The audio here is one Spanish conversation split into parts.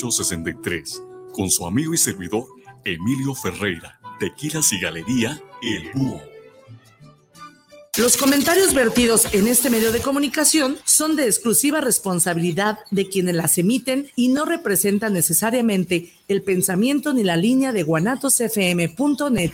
1863, con su amigo y servidor Emilio Ferreira, Tequilas y Galería El Búho. Los comentarios vertidos en este medio de comunicación son de exclusiva responsabilidad de quienes las emiten y no representan necesariamente el pensamiento ni la línea de guanatosfm.net.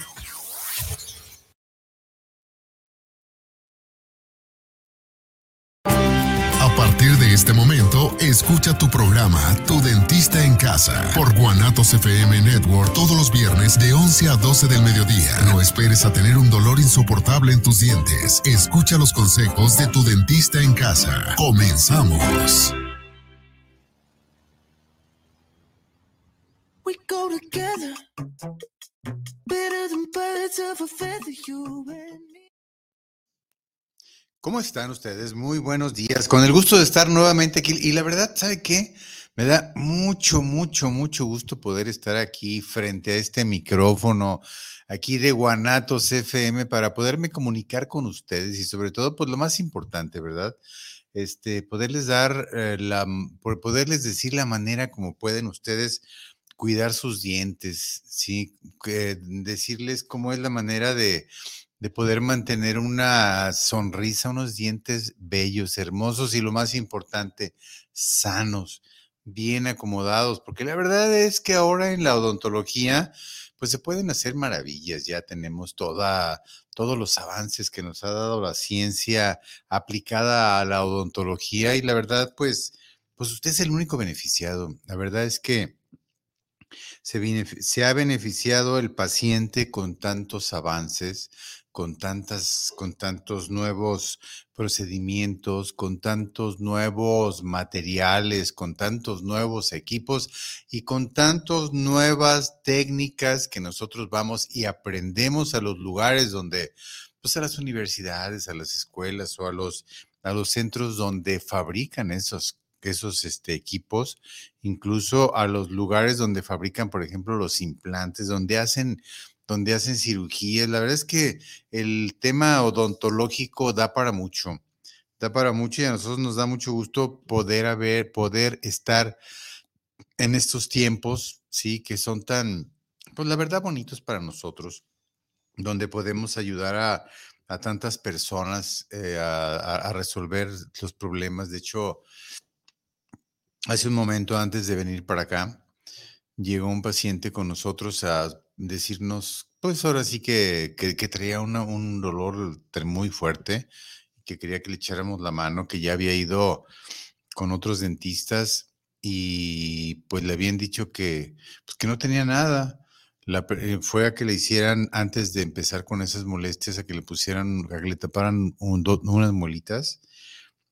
este momento, escucha tu programa Tu Dentista en Casa por Guanatos FM Network todos los viernes de 11 a 12 del mediodía. No esperes a tener un dolor insoportable en tus dientes. Escucha los consejos de Tu Dentista en Casa. Comenzamos. We go together, better than birds of a feather, you and ¿Cómo están ustedes? Muy buenos días. Con el gusto de estar nuevamente aquí. Y la verdad, ¿sabe qué? Me da mucho, mucho, mucho gusto poder estar aquí frente a este micrófono, aquí de Guanatos FM, para poderme comunicar con ustedes y sobre todo, pues lo más importante, ¿verdad? Este, poderles dar eh, la, por poderles decir la manera como pueden ustedes cuidar sus dientes, ¿sí? decirles cómo es la manera de de poder mantener una sonrisa, unos dientes bellos, hermosos y lo más importante, sanos, bien acomodados, porque la verdad es que ahora en la odontología, pues se pueden hacer maravillas, ya tenemos toda, todos los avances que nos ha dado la ciencia aplicada a la odontología y la verdad, pues, pues usted es el único beneficiado. La verdad es que se, se ha beneficiado el paciente con tantos avances, con tantas, con tantos nuevos procedimientos, con tantos nuevos materiales, con tantos nuevos equipos y con tantas nuevas técnicas que nosotros vamos y aprendemos a los lugares donde, pues a las universidades, a las escuelas o a los, a los centros donde fabrican esos esos este, equipos, incluso a los lugares donde fabrican, por ejemplo, los implantes, donde hacen donde hacen cirugías. La verdad es que el tema odontológico da para mucho, da para mucho y a nosotros nos da mucho gusto poder haber, poder estar en estos tiempos, sí, que son tan, pues la verdad, bonitos para nosotros, donde podemos ayudar a, tantas personas eh, a, resolver los problemas. De hecho, hace un momento antes de venir para acá, llegó un paciente con nosotros a decirnos, pues ahora sí que, que, traía un dolor muy fuerte, que quería que le echáramos la mano, que ya había ido con otros dentistas y pues le habían dicho que, pues, que no tenía nada. La, eh, fue a que le hicieran, antes de empezar con esas molestias, a que le pusieran, a que le taparan unas molitas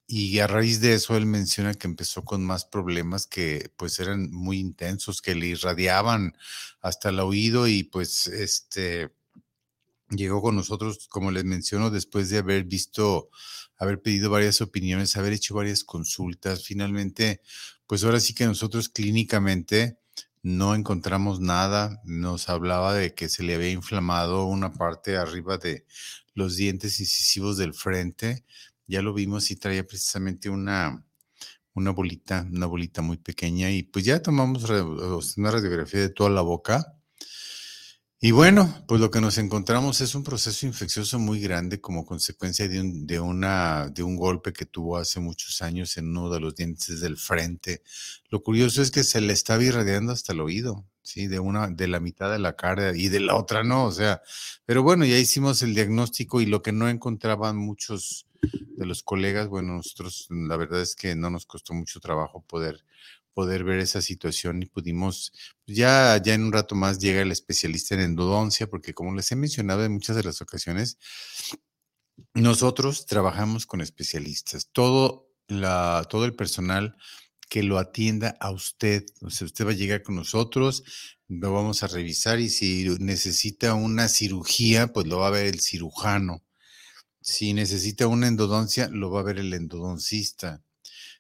y a raíz de eso él menciona que empezó con más problemas que pues eran muy intensos, que le irradiaban hasta el oído y pues este llegó con nosotros, como les menciono, después de haber visto, haber pedido varias opiniones, haber hecho varias consultas. Finalmente, pues ahora sí que nosotros clínicamente no encontramos nada. Nos hablaba de que se le había inflamado una parte arriba de los dientes incisivos del frente ya lo vimos y traía precisamente una, una bolita, una bolita muy pequeña y pues ya tomamos una radiografía de toda la boca. Y bueno, pues lo que nos encontramos es un proceso infeccioso muy grande como consecuencia de un, de una, de un golpe que tuvo hace muchos años en uno de los dientes del frente. Lo curioso es que se le estaba irradiando hasta el oído, ¿sí? De una, de la mitad de la cara y de la otra no, o sea, pero bueno, ya hicimos el diagnóstico y lo que no encontraban muchos de los colegas, bueno, nosotros la verdad es que no nos costó mucho trabajo poder poder ver esa situación y pudimos, pues, ya, ya en un rato más llega el especialista en endodoncia, porque como les he mencionado en muchas de las ocasiones, nosotros trabajamos con especialistas. Todo, la, todo el personal que lo atienda a usted, o sea, usted va a llegar con nosotros, lo vamos a revisar y si necesita una cirugía, pues lo va a ver el cirujano. Si necesita una endodoncia, lo va a ver el endodoncista.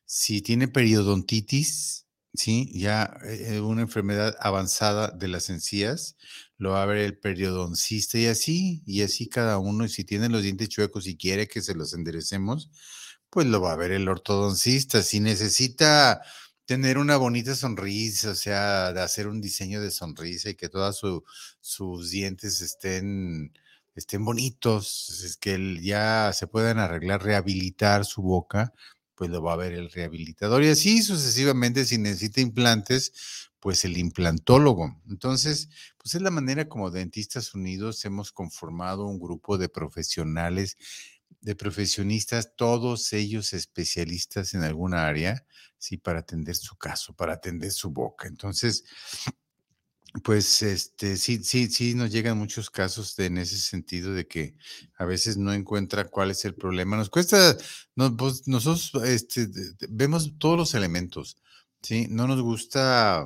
Si tiene periodontitis, ¿sí? ya eh, una enfermedad avanzada de las encías, lo va a ver el periodoncista y así, y así cada uno. Y si tiene los dientes chuecos y quiere que se los enderecemos, pues lo va a ver el ortodoncista. Si necesita tener una bonita sonrisa, o sea, de hacer un diseño de sonrisa y que todos sus dientes estén, estén bonitos, es que ya se puedan arreglar, rehabilitar su boca, pues lo va a ver el rehabilitador y así sucesivamente, si necesita implantes, pues el implantólogo. Entonces, pues es la manera como Dentistas Unidos hemos conformado un grupo de profesionales, de profesionistas, todos ellos especialistas en alguna área, sí, para atender su caso, para atender su boca. Entonces, pues este, sí, sí, sí, nos llegan muchos casos en ese sentido de que a veces no encuentra cuál es el problema. Nos cuesta, pues, nosotros este, vemos todos los elementos, ¿sí? No nos gusta,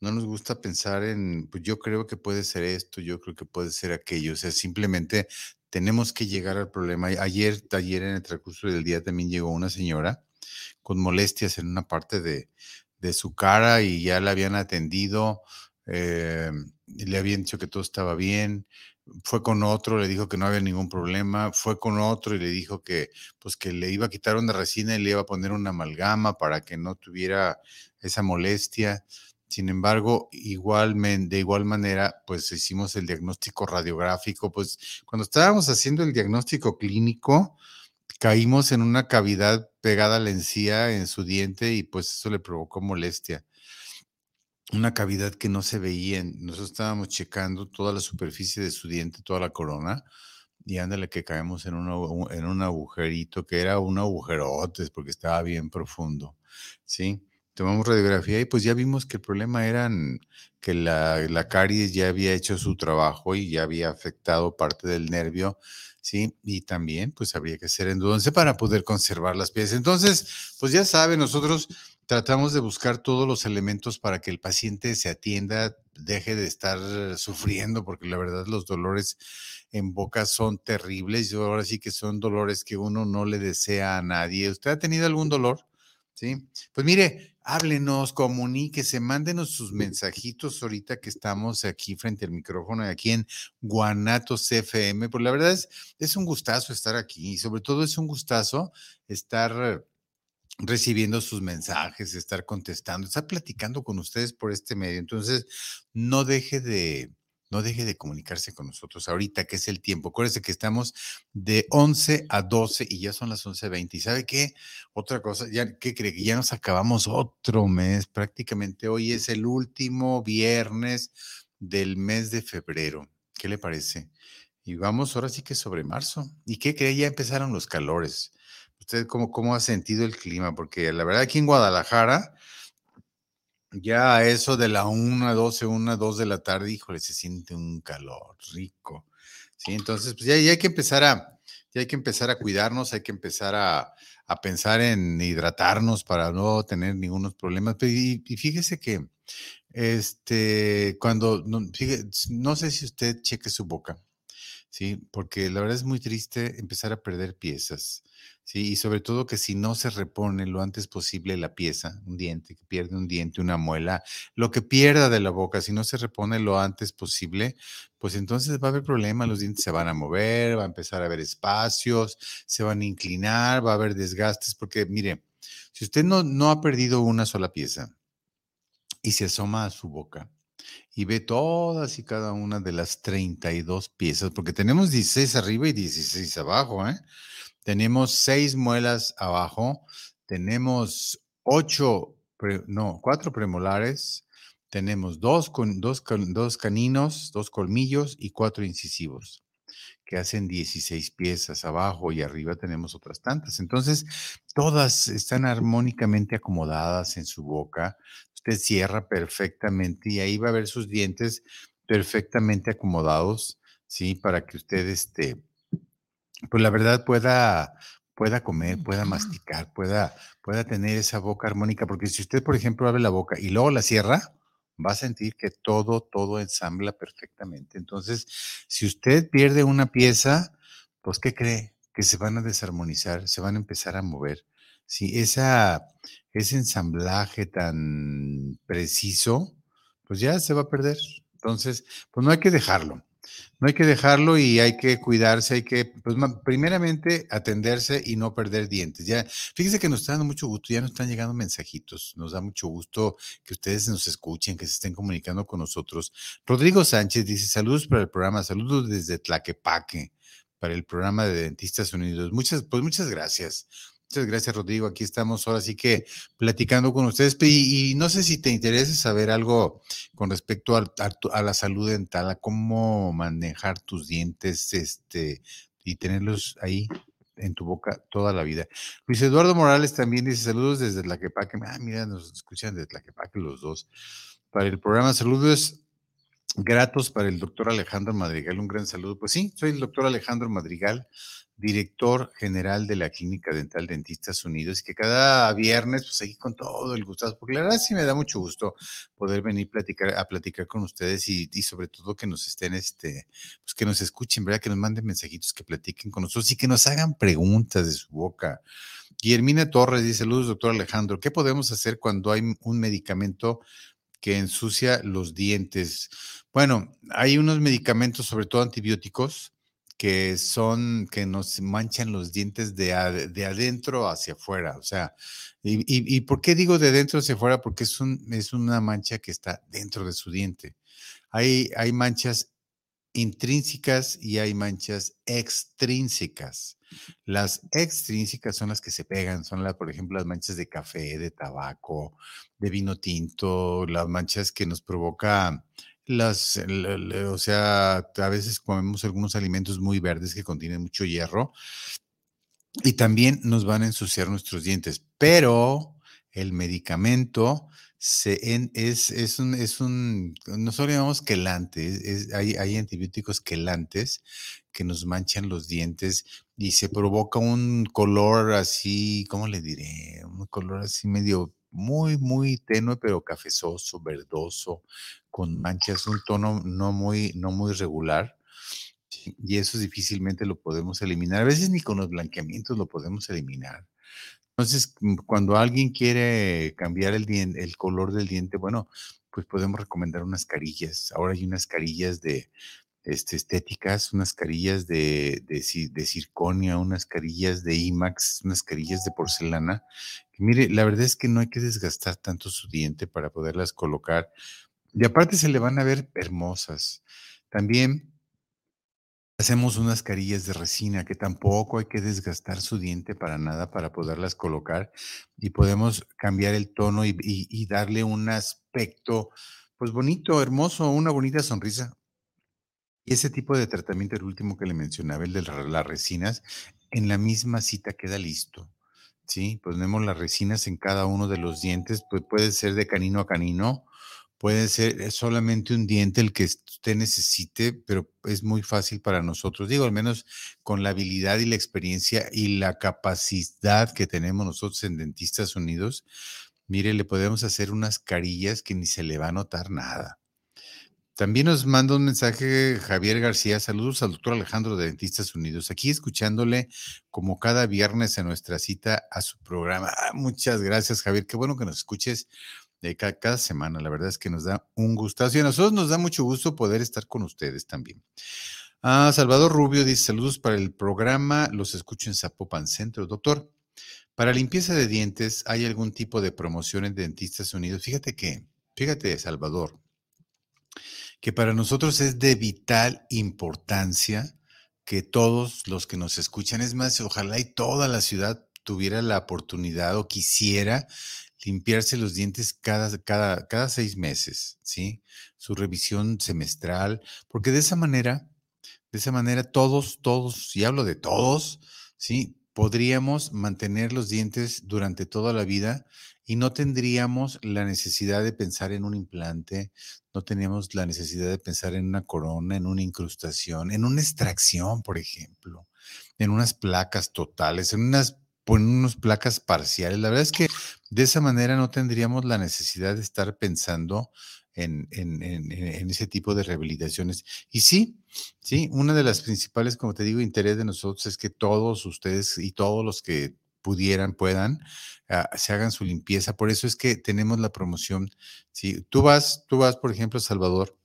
no nos gusta pensar en, pues yo creo que puede ser esto, yo creo que puede ser aquello, o sea, simplemente tenemos que llegar al problema. Ayer, ayer en el transcurso del día también llegó una señora con molestias en una parte de, de su cara y ya la habían atendido eh, le habían dicho que todo estaba bien, fue con otro, le dijo que no había ningún problema, fue con otro y le dijo que pues que le iba a quitar una resina y le iba a poner una amalgama para que no tuviera esa molestia. Sin embargo, igualmente, de igual manera, pues hicimos el diagnóstico radiográfico, pues cuando estábamos haciendo el diagnóstico clínico, caímos en una cavidad pegada a la encía en su diente y pues eso le provocó molestia una cavidad que no se veía. Nosotros estábamos checando toda la superficie de su diente, toda la corona, y ándale que caemos en, en un agujerito que era un agujerote porque estaba bien profundo, ¿sí? Tomamos radiografía y pues ya vimos que el problema era que la, la caries ya había hecho su trabajo y ya había afectado parte del nervio, ¿sí? Y también pues habría que hacer endudonce para poder conservar las piezas. Entonces, pues ya saben, nosotros tratamos de buscar todos los elementos para que el paciente se atienda, deje de estar sufriendo, porque la verdad los dolores en boca son terribles. Yo ahora sí que son dolores que uno no le desea a nadie. ¿Usted ha tenido algún dolor? Sí. Pues mire, háblenos, comuníquese, mándenos sus mensajitos ahorita que estamos aquí frente al micrófono, aquí en Guanatos FM. Pues la verdad es, es un gustazo estar aquí y sobre todo es un gustazo estar recibiendo sus mensajes, estar contestando, estar platicando con ustedes por este medio. Entonces, no deje de, no deje de comunicarse con nosotros ahorita, que es el tiempo. Acuérdese que estamos de 11 a 12 y ya son las 11.20. ¿Y sabe qué? Otra cosa, ya, ¿qué cree? Que ya nos acabamos otro mes. Prácticamente hoy es el último viernes del mes de febrero. ¿Qué le parece? Y vamos ahora sí que sobre marzo. ¿Y qué cree? Ya empezaron los calores. ¿Usted cómo, cómo ha sentido el clima? Porque la verdad aquí en Guadalajara, ya a eso de la 1, 12, 1, 2 de la tarde, híjole, se siente un calor rico. Sí, entonces, pues ya, hay que empezar a, ya hay que empezar a cuidarnos, hay que empezar a, a pensar en hidratarnos para no tener ningunos problemas. Y, y fíjese que, este, cuando, no, no sé si usted cheque su boca, ¿sí? Porque la verdad es muy triste empezar a perder piezas. Sí, y sobre todo que si no se repone lo antes posible la pieza, un diente, que pierde un diente, una muela, lo que pierda de la boca, si no se repone lo antes posible, pues entonces va a haber problema, los dientes se van a mover, va a empezar a haber espacios, se van a inclinar, va a haber desgastes, porque mire, si usted no, no ha perdido una sola pieza y se asoma a su boca, y ve todas y cada una de las 32 piezas, porque tenemos 16 arriba y 16 abajo, ¿eh? Tenemos seis muelas abajo, tenemos ocho, no, cuatro premolares, tenemos dos, con, dos, dos caninos, dos colmillos y cuatro incisivos que hacen 16 piezas abajo y arriba tenemos otras tantas. Entonces, todas están armónicamente acomodadas en su boca. Usted cierra perfectamente y ahí va a ver sus dientes perfectamente acomodados, ¿sí? Para que usted este, pues la verdad pueda, pueda comer, pueda masticar, pueda, pueda tener esa boca armónica, porque si usted, por ejemplo, abre la boca y luego la cierra, va a sentir que todo, todo ensambla perfectamente. Entonces, si usted pierde una pieza, pues, ¿qué cree? Que se van a desarmonizar, se van a empezar a mover. Si esa, ese ensamblaje tan preciso, pues ya se va a perder. Entonces, pues no hay que dejarlo. No hay que dejarlo y hay que cuidarse, hay que, pues, primeramente atenderse y no perder dientes. Ya, fíjese que nos está dando mucho gusto, ya nos están llegando mensajitos, nos da mucho gusto que ustedes nos escuchen, que se estén comunicando con nosotros. Rodrigo Sánchez dice, saludos para el programa, saludos desde Tlaquepaque, para el programa de Dentistas Unidos. Muchas, pues muchas gracias. Gracias, Rodrigo. Aquí estamos ahora sí que platicando con ustedes. Y, no sé si te interesa saber algo con respecto a, la salud dental, a cómo manejar tus dientes este, y tenerlos ahí en tu boca toda la vida. Luis Eduardo Morales también dice saludos desde Tlaquepaque. Ah, mira, nos escuchan desde Tlaquepaque los dos. Para el programa Saludos gratos para el doctor Alejandro Madrigal. Un gran saludo. Pues sí, soy el doctor Alejandro Madrigal director general de la Clínica Dental Dentistas Unidos, que cada viernes, pues aquí con todo el gusto, porque la verdad sí me da mucho gusto poder venir platicar, a platicar con ustedes y, sobre todo que nos estén, este, pues que nos escuchen, ¿verdad? Que nos manden mensajitos, que platiquen con nosotros y que nos hagan preguntas de su boca. Guillermina Torres dice, saludos, doctor Alejandro, ¿qué podemos hacer cuando hay un medicamento que ensucia los dientes? Bueno, hay unos medicamentos, sobre todo antibióticos, que son, que nos manchan los dientes de, de adentro hacia afuera. O sea, y, y, por qué digo de adentro hacia afuera? Porque es, un, es una mancha que está dentro de su diente. Hay, hay manchas intrínsecas y hay manchas extrínsecas. Las extrínsecas son las que se pegan, son las, por ejemplo, las manchas de café, de tabaco, de vino tinto, las manchas que nos provoca las, o sea, a veces comemos algunos alimentos muy verdes que contienen mucho hierro y también nos van a ensuciar nuestros dientes, pero el medicamento se es, es, un, es un, nosotros llamamos quelante, hay, hay antibióticos quelantes que nos manchan los dientes y se provoca un color así, ¿cómo le diré? Un color así medio muy, muy tenue, pero cafezoso, verdoso, con manchas, un tono no muy, no muy regular. Y eso difícilmente lo podemos eliminar. A veces ni con los blanqueamientos lo podemos eliminar. Entonces, mm, cuando alguien quiere cambiar el, el color del diente, bueno, pues podemos recomendar unas carillas. Ahora hay unas carillas de, este, estéticas, unas carillas de, de, de, circonia, unas carillas de IMAX, unas carillas de porcelana. mire, la verdad es que no hay que desgastar tanto su diente para poderlas colocar. Y aparte se le van a ver hermosas. También hacemos unas carillas de resina que tampoco hay que desgastar su diente para nada para poderlas colocar y podemos cambiar el tono y, darle un aspecto pues bonito, hermoso, una bonita sonrisa y ese tipo de tratamiento, el último que le mencionaba, el de las resinas, en la misma cita queda listo. ¿sí? Ponemos las resinas en cada uno de los dientes, pues puede ser de canino a canino, puede ser eh, solamente un diente el que usted necesite, pero es muy fácil para nosotros. Digo, al menos con la habilidad y la experiencia y la capacidad que tenemos nosotros en Dentistas Unidos, mire, le podemos hacer unas carillas que ni se le va a notar nada. También nos manda un mensaje Javier García. Saludos al doctor Alejandro de Dentistas Unidos. Aquí escuchándole como cada viernes en nuestra cita a su programa. Ah, muchas gracias, Javier. Qué bueno que nos escuches de cada, semana. La verdad es que nos da un gustazo y a nosotros nos da mucho gusto poder estar con ustedes también. Ah, Salvador Rubio dice saludos para el programa. Los escucho en Zapopan Centro. Doctor, para limpieza de dientes, ¿hay algún tipo de promoción en Dentistas Unidos? Fíjate que, fíjate, Salvador que para nosotros es de vital importancia que todos los que nos escuchan, es más, ojalá y toda la ciudad tuviera la oportunidad o quisiera limpiarse los dientes cada, cada, cada seis meses, ¿sí? Su revisión semestral, porque de esa manera, de esa manera todos, todos, y hablo de todos, ¿sí? Podríamos mantener los dientes durante toda la vida y no tendríamos la necesidad de pensar en un implante, no teníamos la necesidad de pensar en una corona, en una incrustación, en una extracción, por ejemplo, en unas placas totales, en unas en unas placas parciales. La verdad es que de esa manera no tendríamos la necesidad de estar pensando en, en, ese tipo de rehabilitaciones. Y sí, sí, una de las principales, como te digo, interés de nosotros es que todos ustedes y todos los que pudieran, puedan, ah, se hagan su limpieza. Por eso es que tenemos la promoción. Si tú vas, tú vas, por ejemplo, a Salvador,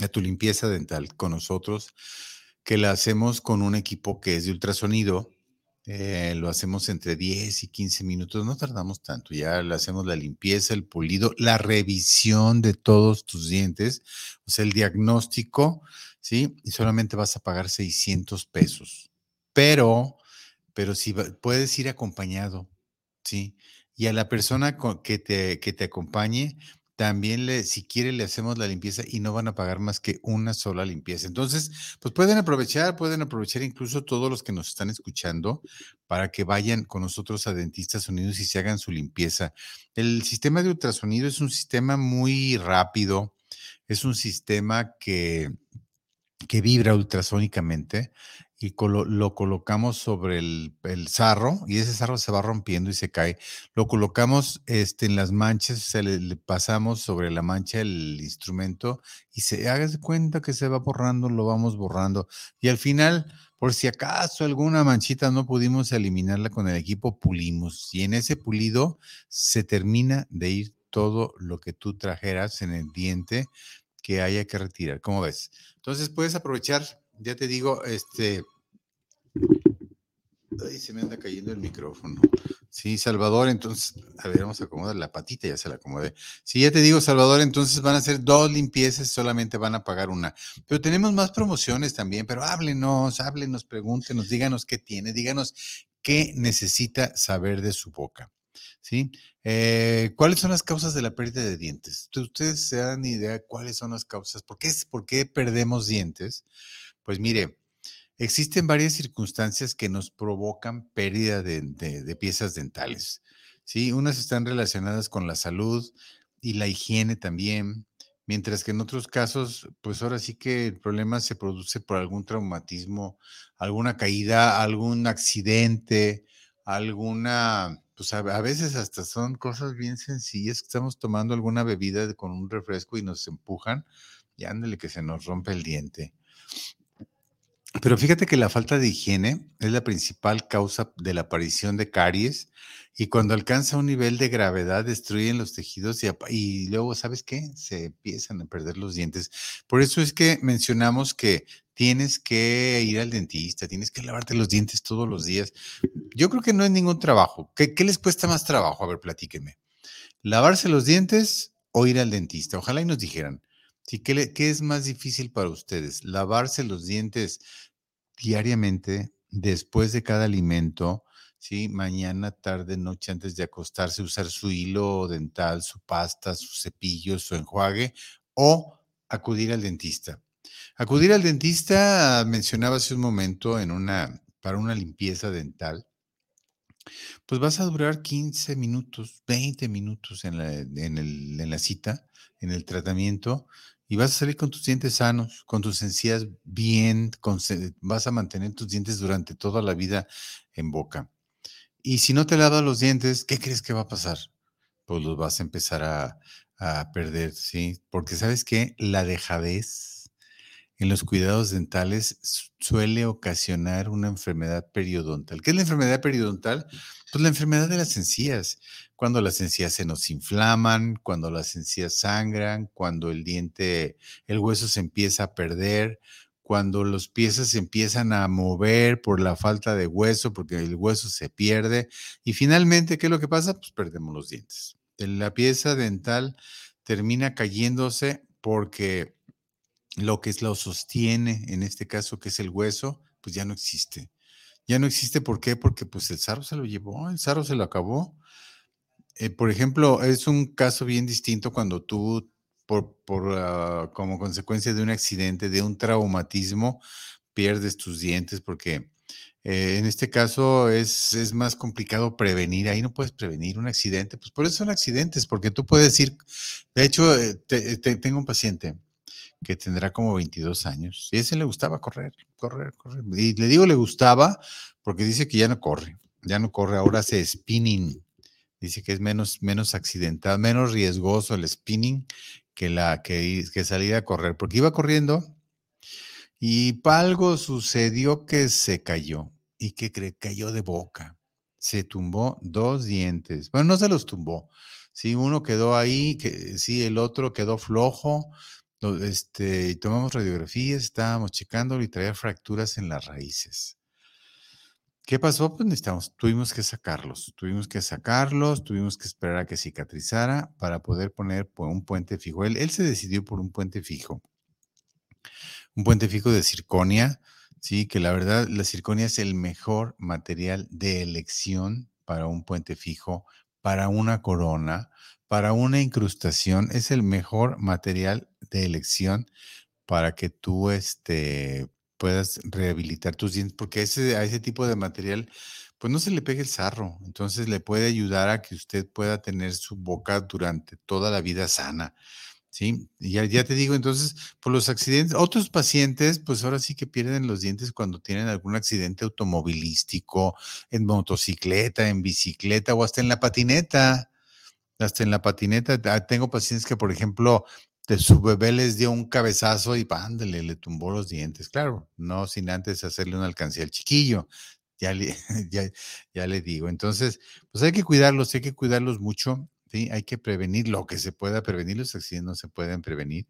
a tu limpieza dental con nosotros, que la hacemos con un equipo que es de ultrasonido. Eh, lo hacemos entre 10 y 15 minutos, no tardamos tanto, ya le hacemos la limpieza, el pulido, la revisión de todos tus dientes, o sea, el diagnóstico, ¿sí? Y solamente vas a pagar 600 pesos. Pero, pero si puedes ir acompañado, ¿sí? Y a la persona que te, que te acompañe, también le, si quiere, le hacemos la limpieza y no van a pagar más que una sola limpieza. Entonces, pues pueden aprovechar, pueden aprovechar incluso todos los que nos están escuchando para que vayan con nosotros a Dentistas Unidos y se hagan su limpieza. El sistema de ultrasonido es un sistema muy rápido, es un sistema que, que vibra ultrasónicamente y colo- lo colocamos sobre el, el sarro y ese sarro se va rompiendo y se cae. Lo colocamos este, en las manchas, o sea, le, le pasamos sobre la mancha el instrumento y se haga de cuenta que se va borrando, lo vamos borrando. Y al final, por si acaso alguna manchita no pudimos eliminarla con el equipo, pulimos. Y en ese pulido se termina de ir todo lo que tú trajeras en el diente que haya que retirar. ¿Cómo ves? Entonces puedes aprovechar, ya te digo, este... Ay, se me anda cayendo el micrófono. Sí, Salvador, entonces, a ver, vamos a acomodar la patita, ya se la acomodé. Sí, ya te digo, Salvador, entonces van a hacer dos limpiezas, solamente van a pagar una. Pero tenemos más promociones también, pero háblenos, háblenos, pregúntenos, díganos qué tiene, díganos qué necesita saber de su boca. ¿Sí? Eh, ¿Cuáles son las causas de la pérdida de dientes? ¿Ustedes se dan idea cuáles son las causas? ¿Por qué, por qué perdemos dientes? Pues mire, existen varias circunstancias que nos provocan pérdida de, piezas dentales. ¿sí? Unas están relacionadas con la salud y la higiene también, mientras que en otros casos, pues ahora sí que el problema se produce por algún traumatismo, alguna caída, algún accidente, alguna, pues a, a veces hasta son cosas bien sencillas, que estamos tomando alguna bebida con un refresco y nos empujan y ándale que se nos rompe el diente. Pero fíjate que la falta de higiene es la principal causa de la aparición de caries y cuando alcanza un nivel de gravedad destruyen los tejidos y, luego, ¿sabes qué? Se empiezan a perder los dientes. Por eso es que mencionamos que tienes que ir al dentista, tienes que lavarte los dientes todos los días. Yo creo que no es ningún trabajo. ¿Qué, qué les cuesta más trabajo? A ver, platíquenme. ¿Lavarse los dientes o ir al dentista? Ojalá y nos dijeran. Sí, ¿qué, le- qué es más difícil para ustedes? ¿Lavarse los dientes diariamente después de cada alimento? ¿Sí? Mañana, tarde, noche, antes de acostarse, usar su hilo dental, su pasta, su cepillo, su enjuague o acudir al dentista. Acudir al dentista, mencionaba hace un momento, en una, para una limpieza dental, pues vas a durar 15 minutos, 20 minutos en la, en el- en la cita, en el tratamiento, y vas a salir con tus dientes sanos, con tus encías bien, vas a mantener tus dientes durante toda la vida en boca. Y si no te lavas los dientes, ¿qué crees que va a pasar? Pues los vas a empezar a, a perder, ¿sí? Porque sabes que la dejadez en los cuidados dentales su- suele ocasionar una enfermedad periodontal. ¿Qué es la enfermedad periodontal? Pues la enfermedad de las encías. Cuando las encías se nos inflaman, cuando las encías sangran, cuando el diente, el hueso se empieza a perder, cuando los piezas se empiezan a mover por la falta de hueso, porque el hueso se pierde. Y finalmente, ¿qué es lo que pasa? Pues perdemos los dientes. La pieza dental termina cayéndose porque lo que es- lo sostiene, en este caso, que es el hueso, pues ya no existe. Ya no existe, ¿por qué? Porque pues el sarro se lo llevó, el sarro se lo acabó. Eh, por ejemplo, es un caso bien distinto cuando tú, por, por, ah, como consecuencia de un accidente, de un traumatismo, pierdes tus dientes, porque eh, en este caso es, es más complicado prevenir. Ahí no puedes prevenir un accidente, pues por eso son accidentes, porque tú puedes ir. De hecho, eh, te- te- tengo un paciente que tendrá como 22 años. Y a ese le gustaba correr, correr, correr. Y le digo le gustaba porque dice que ya no corre, ya no corre, ahora hace spinning. Dice que es menos, menos accidentado, menos riesgoso el spinning que, la, que, que salir a correr, porque iba corriendo y algo sucedió que se cayó. ¿Y que? Cayó de boca. Se tumbó dos dientes. Bueno, no se los tumbó. Sí, uno quedó ahí, que sí, el otro quedó flojo, este, tomamos radiografías, estábamos checando y traía fracturas en las raíces. ¿Qué pasó? Pues necesitamos, tuvimos que sacarlos, tuvimos que sacarlos, tuvimos que esperar a que cicatrizara para poder poner un puente fijo. Él, él se decidió por un puente fijo, un puente fijo de circonia, sí, que la verdad la circonia es el mejor material de elección para un puente fijo, para una corona, para una incrustación, es el mejor material de elección para que tú este, puedas rehabilitar tus dientes, porque ese, a ese tipo de material, pues no se le pegue el sarro, entonces le puede ayudar a que usted pueda tener su boca durante toda la vida sana. Sí, ya, ya te digo, entonces, por los accidentes, otros pacientes, pues ahora sí que pierden los dientes cuando tienen algún accidente automovilístico, en motocicleta, en bicicleta o hasta en la patineta. Hasta en la patineta. Ah, tengo pacientes que, por ejemplo, de su bebé les dio un cabezazo y pándale, le tumbó los dientes. Claro, no sin antes hacerle una alcancía al chiquillo. Ya le, ya, ya le digo. Entonces, pues hay que cuidarlos, hay que cuidarlos mucho. ¿sí? Hay que prevenir lo que se pueda prevenir. Los accidentes no se pueden prevenir.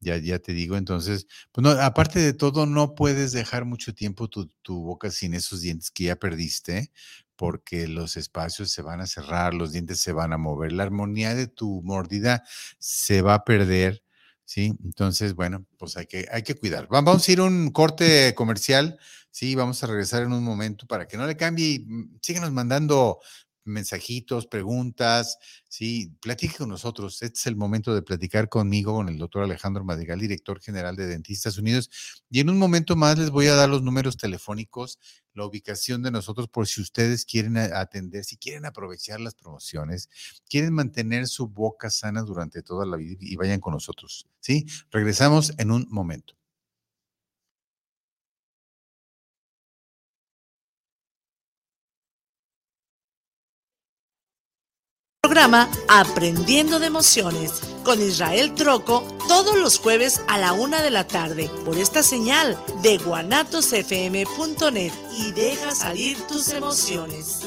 Ya, ya te digo, entonces, pues no, aparte de todo, no puedes dejar mucho tiempo tu, tu boca sin esos dientes que ya perdiste, porque los espacios se van a cerrar, los dientes se van a mover, la armonía de tu mordida se va a perder, ¿sí? Entonces, bueno, pues hay que, hay que cuidar. Vamos a ir a un corte comercial, sí, vamos a regresar en un momento para que no le cambie. Mm, síguenos mandando mensajitos, preguntas, sí, platique con nosotros. Este es el momento de platicar conmigo, con el doctor Alejandro Madrigal, director general de Dentistas Unidos. Y en un momento más les voy a dar los números telefónicos, la ubicación de nosotros por si ustedes quieren atender, si quieren aprovechar las promociones, quieren mantener su boca sana durante toda la vida y vayan con nosotros. ¿sí? Regresamos en un momento. Programa Aprendiendo de Emociones con Israel Troco todos los jueves a la una de la tarde por esta señal de guanatosfm.net y deja salir tus emociones.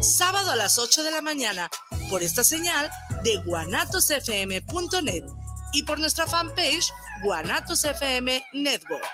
sábado a las 8 de la mañana, por esta señal de guanatosfm.net y por nuestra fanpage Guanatos FM Network.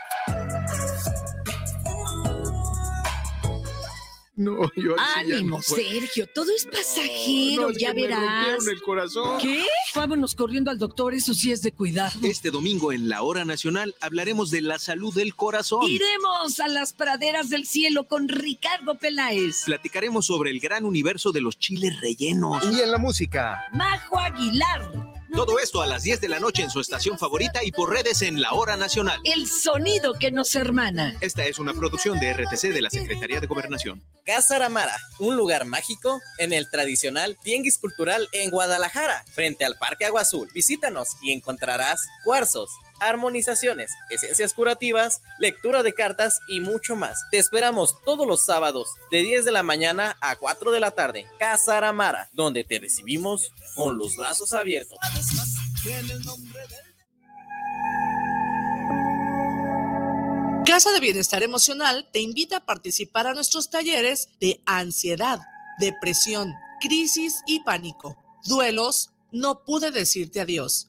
No, yo Ánimo, Sergio, todo es pasajero, ya verás. el corazón. ¿Qué? Vámonos corriendo al doctor, eso sí es de cuidado. Este domingo en la Hora Nacional hablaremos de la salud del corazón. Iremos a las praderas del cielo con Ricardo Peláez. Platicaremos sobre el gran universo de los chiles rellenos. Y en la música. Majo Aguilar. Todo esto a las 10 de la noche en su estación favorita y por redes en la Hora Nacional. El sonido que nos hermana. Esta es una producción de RTC de la Secretaría de Gobernación. Casa Aramara, un lugar mágico en el tradicional Tianguis Cultural en Guadalajara, frente al Parque Agua Azul. Visítanos y encontrarás cuarzos, armonizaciones, esencias curativas, lectura de cartas y mucho más. Te esperamos todos los sábados de 10 de la mañana a 4 de la tarde. Casa Aramara, donde te recibimos con los brazos abiertos. Casa de Bienestar Emocional te invita a participar a nuestros talleres de ansiedad, depresión, crisis y pánico, duelos, no pude decirte adiós,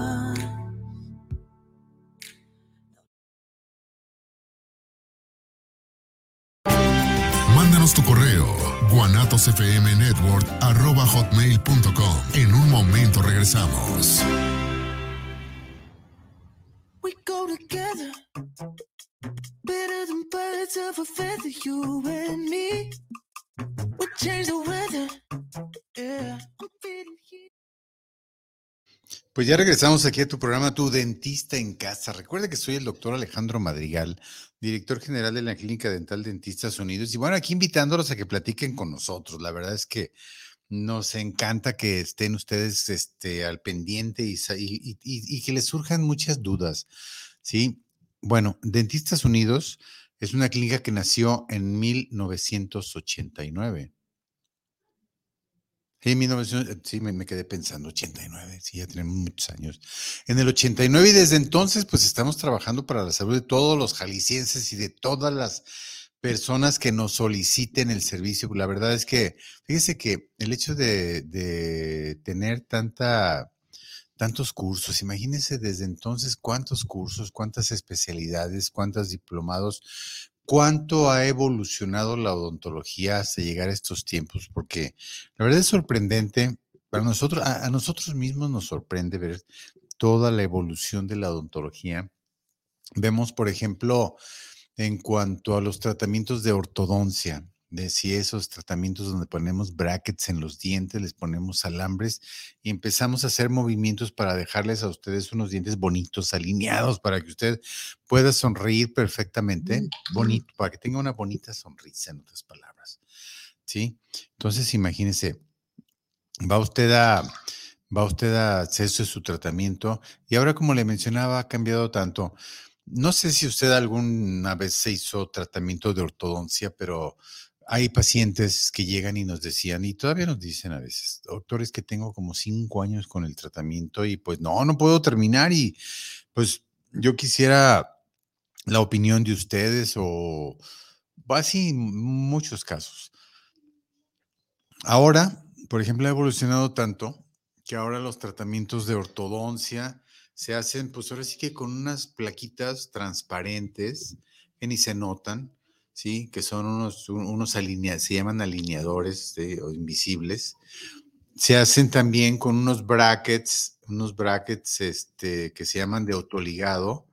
guanatosfmnetwork.com. En un momento regresamos. We go together better than birds of a feather, you and me. We change the weather. Yeah, I'm feeling. Pues ya regresamos aquí a tu programa Tu Dentista en Casa. Recuerda que soy el doctor Alejandro Madrigal, director general de la Clínica Dental Dentistas Unidos. Y bueno, aquí invitándolos a que platiquen con nosotros. La verdad es que nos encanta que estén ustedes este, al pendiente y, y- y que les surjan muchas dudas. ¿sí? Bueno, Dentistas Unidos es una clínica que nació en 1989. Sí, 1900, sí, me, quedé pensando, 89, sí, ya tenemos muchos años. En el 89 y desde entonces, pues estamos trabajando para la salud de todos los jaliscienses y de todas las personas que nos soliciten el servicio. La verdad es que, fíjese que el hecho de, de tener tanta, tantos cursos, imagínense desde entonces cuántos cursos, cuántas especialidades, cuántos diplomados, cuánto ha evolucionado la odontología hasta llegar a estos tiempos, porque la verdad es sorprendente, para nosotros, a, a nosotros mismos nos sorprende ver toda la evolución de la odontología. Vemos, por ejemplo, en cuanto a los tratamientos de ortodoncia, de si esos tratamientos donde ponemos brackets en los dientes, les ponemos alambres y empezamos a hacer movimientos para dejarles a ustedes unos dientes bonitos, alineados, para que usted pueda sonreír perfectamente, bonito, para que tenga una bonita sonrisa, en otras palabras. ¿Sí? Entonces, imagínese, va usted a, va usted a hacerse su tratamiento y ahora, como le mencionaba, ha cambiado tanto. No sé si usted alguna vez se hizo tratamiento de ortodoncia, pero hay pacientes que llegan y nos decían, y todavía nos dicen a veces, doctor, es que tengo como cinco años con el tratamiento y pues no, no puedo terminar y pues yo quisiera la opinión de ustedes o así muchos casos. Ahora, por ejemplo, ha evolucionado tanto que ahora los tratamientos de ortodoncia se hacen, pues ahora sí que con unas plaquitas transparentes que ni se notan, ¿sí? Que son unos, unos alineados, se llaman alineadores o invisibles. Se hacen también con unos brackets, unos brackets este, que se llaman de autoligado,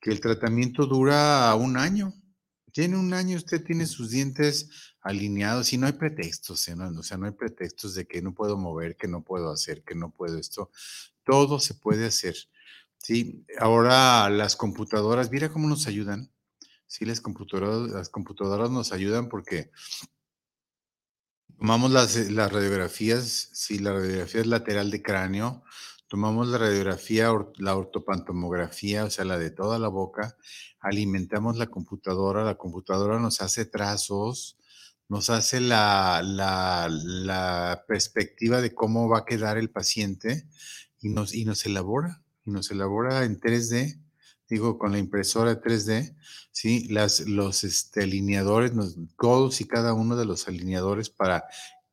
que el tratamiento dura un año. Tiene un año, usted tiene sus dientes alineados y no hay pretextos, ¿eh? o sea, no hay pretextos de que no puedo mover, que no puedo hacer, que no puedo esto. Todo se puede hacer. Sí, ahora las computadoras, mira cómo nos ayudan. Sí, las computadoras, las computadoras nos ayudan porque tomamos las, eh, las radiografías, sí, la radiografía es lateral de cráneo, tomamos la radiografía, la ortopantomografía, o sea, la de toda la boca, alimentamos la computadora, la computadora nos hace trazos, nos hace la, la, la perspectiva de cómo va a quedar el paciente y nos, y nos elabora, y nos elabora en 3D, digo, con la impresora 3D, ¿sí? Las, los este, alineadores, todos y cada uno de los alineadores para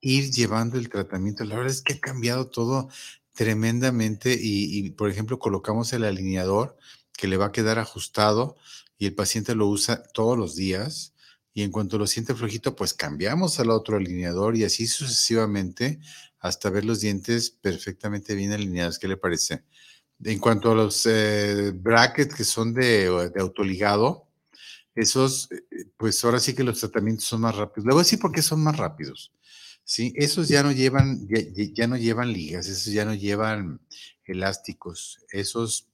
ir llevando el tratamiento. La verdad es que ha cambiado todo tremendamente y, y, por ejemplo, colocamos el alineador que le va a quedar ajustado y el paciente lo usa todos los días y en cuanto lo siente flojito, pues cambiamos al otro alineador y así sucesivamente hasta ver los dientes perfectamente bien alineados. ¿Qué le parece? En cuanto a los eh, brackets que son de, autoligado, esos, eh, pues ahora sí que los tratamientos son más rápidos. Le voy a decir por qué son más rápidos. Sí, esos ya no llevan, ya, no llevan ligas, esos ya no llevan elásticos, esos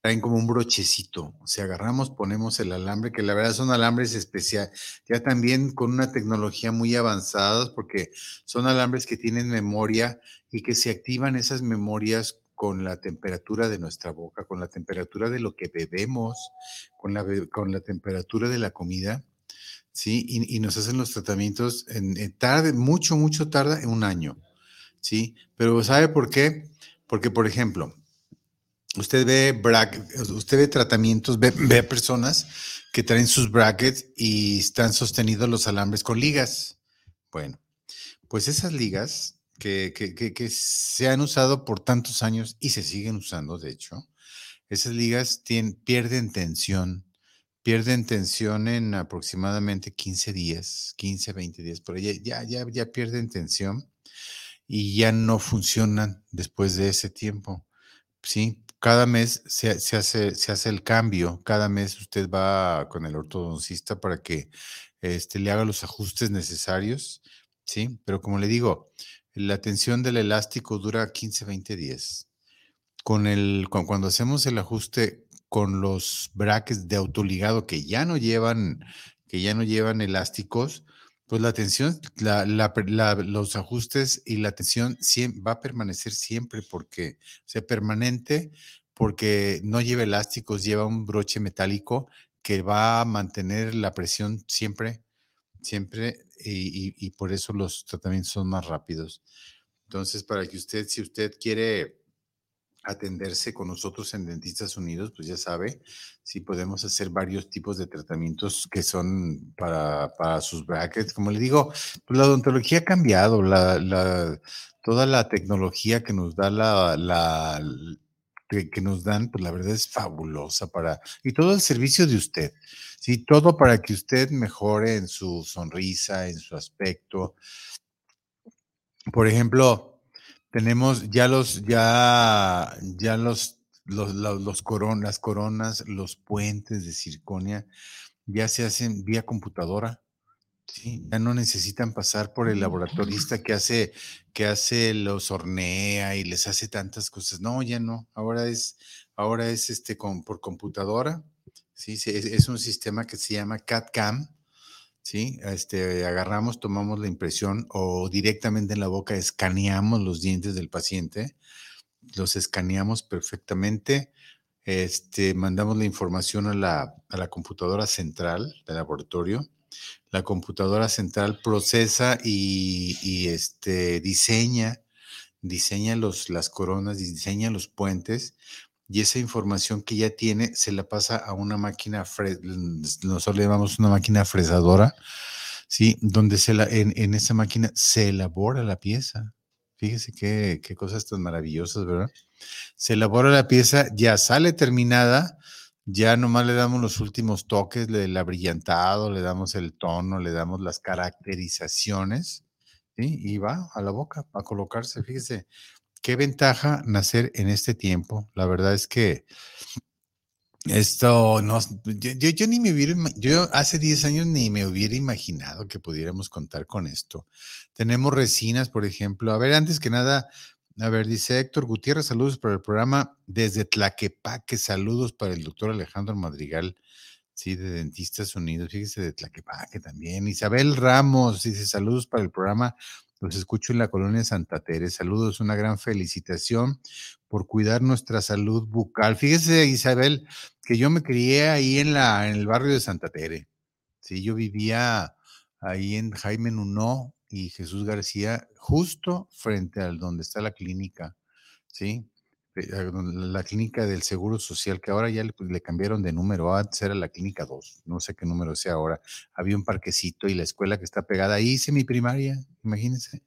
traen como un brochecito. O sea, agarramos, ponemos el alambre, que la verdad son alambres especiales, ya también con una tecnología muy avanzada, porque son alambres que tienen memoria y que se activan esas memorias con la temperatura de nuestra boca, con la temperatura de lo que bebemos, con la, con la temperatura de la comida. ¿sí? Y, nos hacen los tratamientos en, tarde, mucho, mucho tarda, en un año, ¿sí? Pero ¿sabe por qué? Porque, por ejemplo, usted ve, usted ve tratamientos, ve, ve personas que traen sus brackets y están sostenidos los alambres con ligas. Bueno, pues esas ligas que, se han usado por tantos años y se siguen usando, de hecho, esas ligas tien- pierden tensión, pierden tensión en aproximadamente 15 días, 15, 20 días, por ahí ya, ya, ya pierden tensión y ya no funcionan después de ese tiempo. Sí, cada mes se, se hace, se hace el cambio, cada mes usted va con el ortodoncista para que este, le haga los ajustes necesarios, ¿sí? Pero como le digo, la tensión del elástico dura 15, 20 días. Con el, cu- cuando hacemos el ajuste con los brackets de autoligado que ya no llevan, que ya no llevan elásticos, pues la tensión, la- la los ajustes y la tensión va a permanecer siempre porque sea permanente, porque no lleva elásticos, lleva un broche metálico que va a mantener la presión siempre, siempre, y, y- por eso los tratamientos son más rápidos. Entonces, para que usted, si usted quiere atenderse con nosotros en Dentistas Unidos, pues ya sabe, si podemos hacer varios tipos de tratamientos que son para, para sus brackets. Como le digo, pues la odontología ha cambiado, la, la- toda la tecnología que nos da la que, que nos dan, pues la verdad es fabulosa para, y todo el servicio de usted, sí, todo para que usted mejore en su sonrisa, en su aspecto. Por ejemplo, tenemos ya los, ya, ya los, los, los, los las coronas, los puentes de circonia, ya se hacen vía computadora. Sí, ya no necesitan pasar por el laboratorista que hace, que hace, los hornea y les hace tantas cosas. No, ya no. Ahora es, ahora es este con, por computadora. Sí, sí, es, es un sistema que se llama CAD-CAM. Sí, este, agarramos, tomamos la impresión o directamente en la boca escaneamos los dientes del paciente, los escaneamos perfectamente, este, mandamos la información a la, a la computadora central del laboratorio. La computadora central procesa y, este, diseña, diseña los, las coronas, diseña los puentes y esa información que ya tiene se la pasa a una máquina, nosotros le llamamos una máquina fresadora, ¿sí? Donde se la, en, en esa máquina se elabora la pieza. Fíjese qué, qué cosas tan maravillosas, ¿verdad? Se elabora la pieza, ya sale terminada, ya nomás le damos los últimos toques, le, el abrillantado, le damos el tono, le damos las caracterizaciones. Y va a la boca a colocarse, fíjese. Qué ventaja nacer en este tiempo. La verdad es que esto no, yo, yo, ni me hubiera, yo hace 10 años ni me hubiera imaginado que pudiéramos contar con esto. Tenemos resinas, por ejemplo. A ver, antes que nada, a ver, dice Héctor Gutiérrez, saludos para el programa desde Tlaquepaque, saludos para el doctor Alejandro Madrigal, sí, de Dentistas Unidos, fíjese de Tlaquepaque también. Isabel Ramos dice saludos para el programa, los escucho en la colonia Santa Teresa, saludos, una gran felicitación por cuidar nuestra salud bucal. Fíjese, Isabel, que yo me crié ahí en, la, en el barrio de Santa Tere. Sí, yo vivía ahí en Jaime Nuno y Jesús García, justo frente al donde está la clínica, ¿sí? Eh, La clínica del Seguro Social, que ahora ya le, pues, le cambiaron de número, antes era la clínica 2, no sé qué número sea ahora. Había un parquecito y la escuela que está pegada, ahí hice mi primaria, imagínense.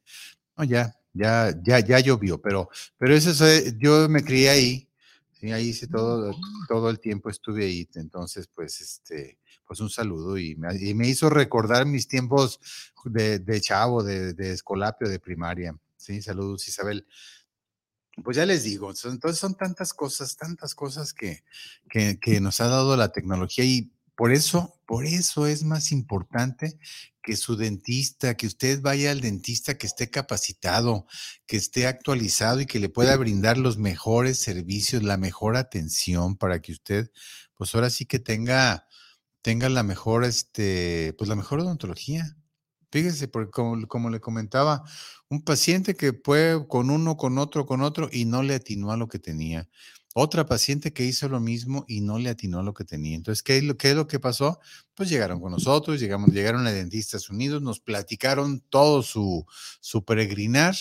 No, ya, ya, ya, ya llovió, pero, pero eso es, yo me crié ahí, sí, ahí hice todo, todo el tiempo estuve ahí, entonces, pues, este, pues un saludo y me, hizo recordar mis tiempos de, chavo, de, escolapio, de primaria, sí, saludos Isabel. Pues ya les digo, entonces son tantas cosas, tantas cosas que, que, que nos ha dado la tecnología y por eso, por eso es más importante que su dentista, que usted vaya al dentista que esté capacitado, que esté actualizado y que le pueda brindar los mejores servicios, la mejor atención para que usted, pues ahora sí que tenga, tenga la mejor, este, pues la mejor odontología. Fíjese, porque como, como le comentaba, un paciente que fue con uno, con otro, con otro y no le atinó a lo que tenía. Otra paciente que hizo lo mismo y no le atinó a lo que tenía. Entonces, ¿qué es lo, qué es lo que pasó? Pues llegaron con nosotros, llegamos, llegaron a Dentistas Unidos, nos platicaron todo su, su peregrinar,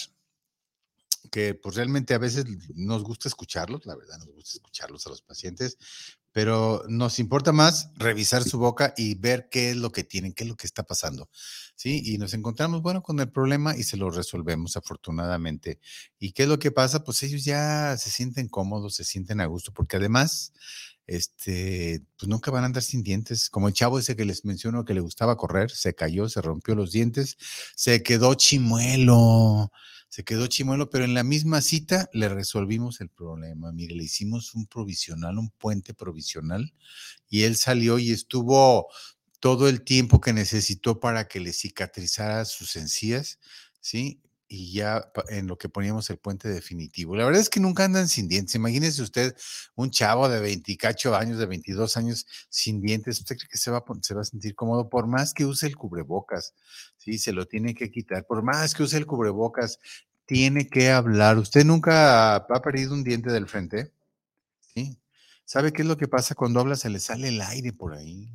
que pues realmente a veces nos gusta escucharlos, la verdad nos gusta escucharlos a los pacientes, pero nos importa más revisar su boca y ver qué es lo que tienen, qué es lo que está pasando, ¿sí? Y nos encontramos, bueno, con el problema y se lo resolvemos afortunadamente. ¿Y qué es lo que pasa? Pues ellos ya se sienten cómodos, se sienten a gusto, porque además, este, pues nunca van a andar sin dientes, como el chavo ese que les menciono que le gustaba correr, se cayó, se rompió los dientes, se quedó chimuelo se quedó chimuelo, pero en la misma cita le resolvimos el problema. Mire, le hicimos un provisional, un puente provisional, y él salió y estuvo todo el tiempo que necesitó para que le cicatrizara sus encías, ¿sí? Y ya en lo que poníamos el puente definitivo. La verdad es que nunca andan sin dientes. Imagínese usted un chavo de 28 años, de 22 años sin dientes. ¿Usted cree que se va, a, se va a sentir cómodo? Por más que use el cubrebocas, sí, se lo tiene que quitar. Por más que use el cubrebocas, tiene que hablar. ¿Usted nunca ha perdido un diente del frente? ¿Sí? ¿Sabe qué es lo que pasa cuando habla? Se le sale el aire por ahí.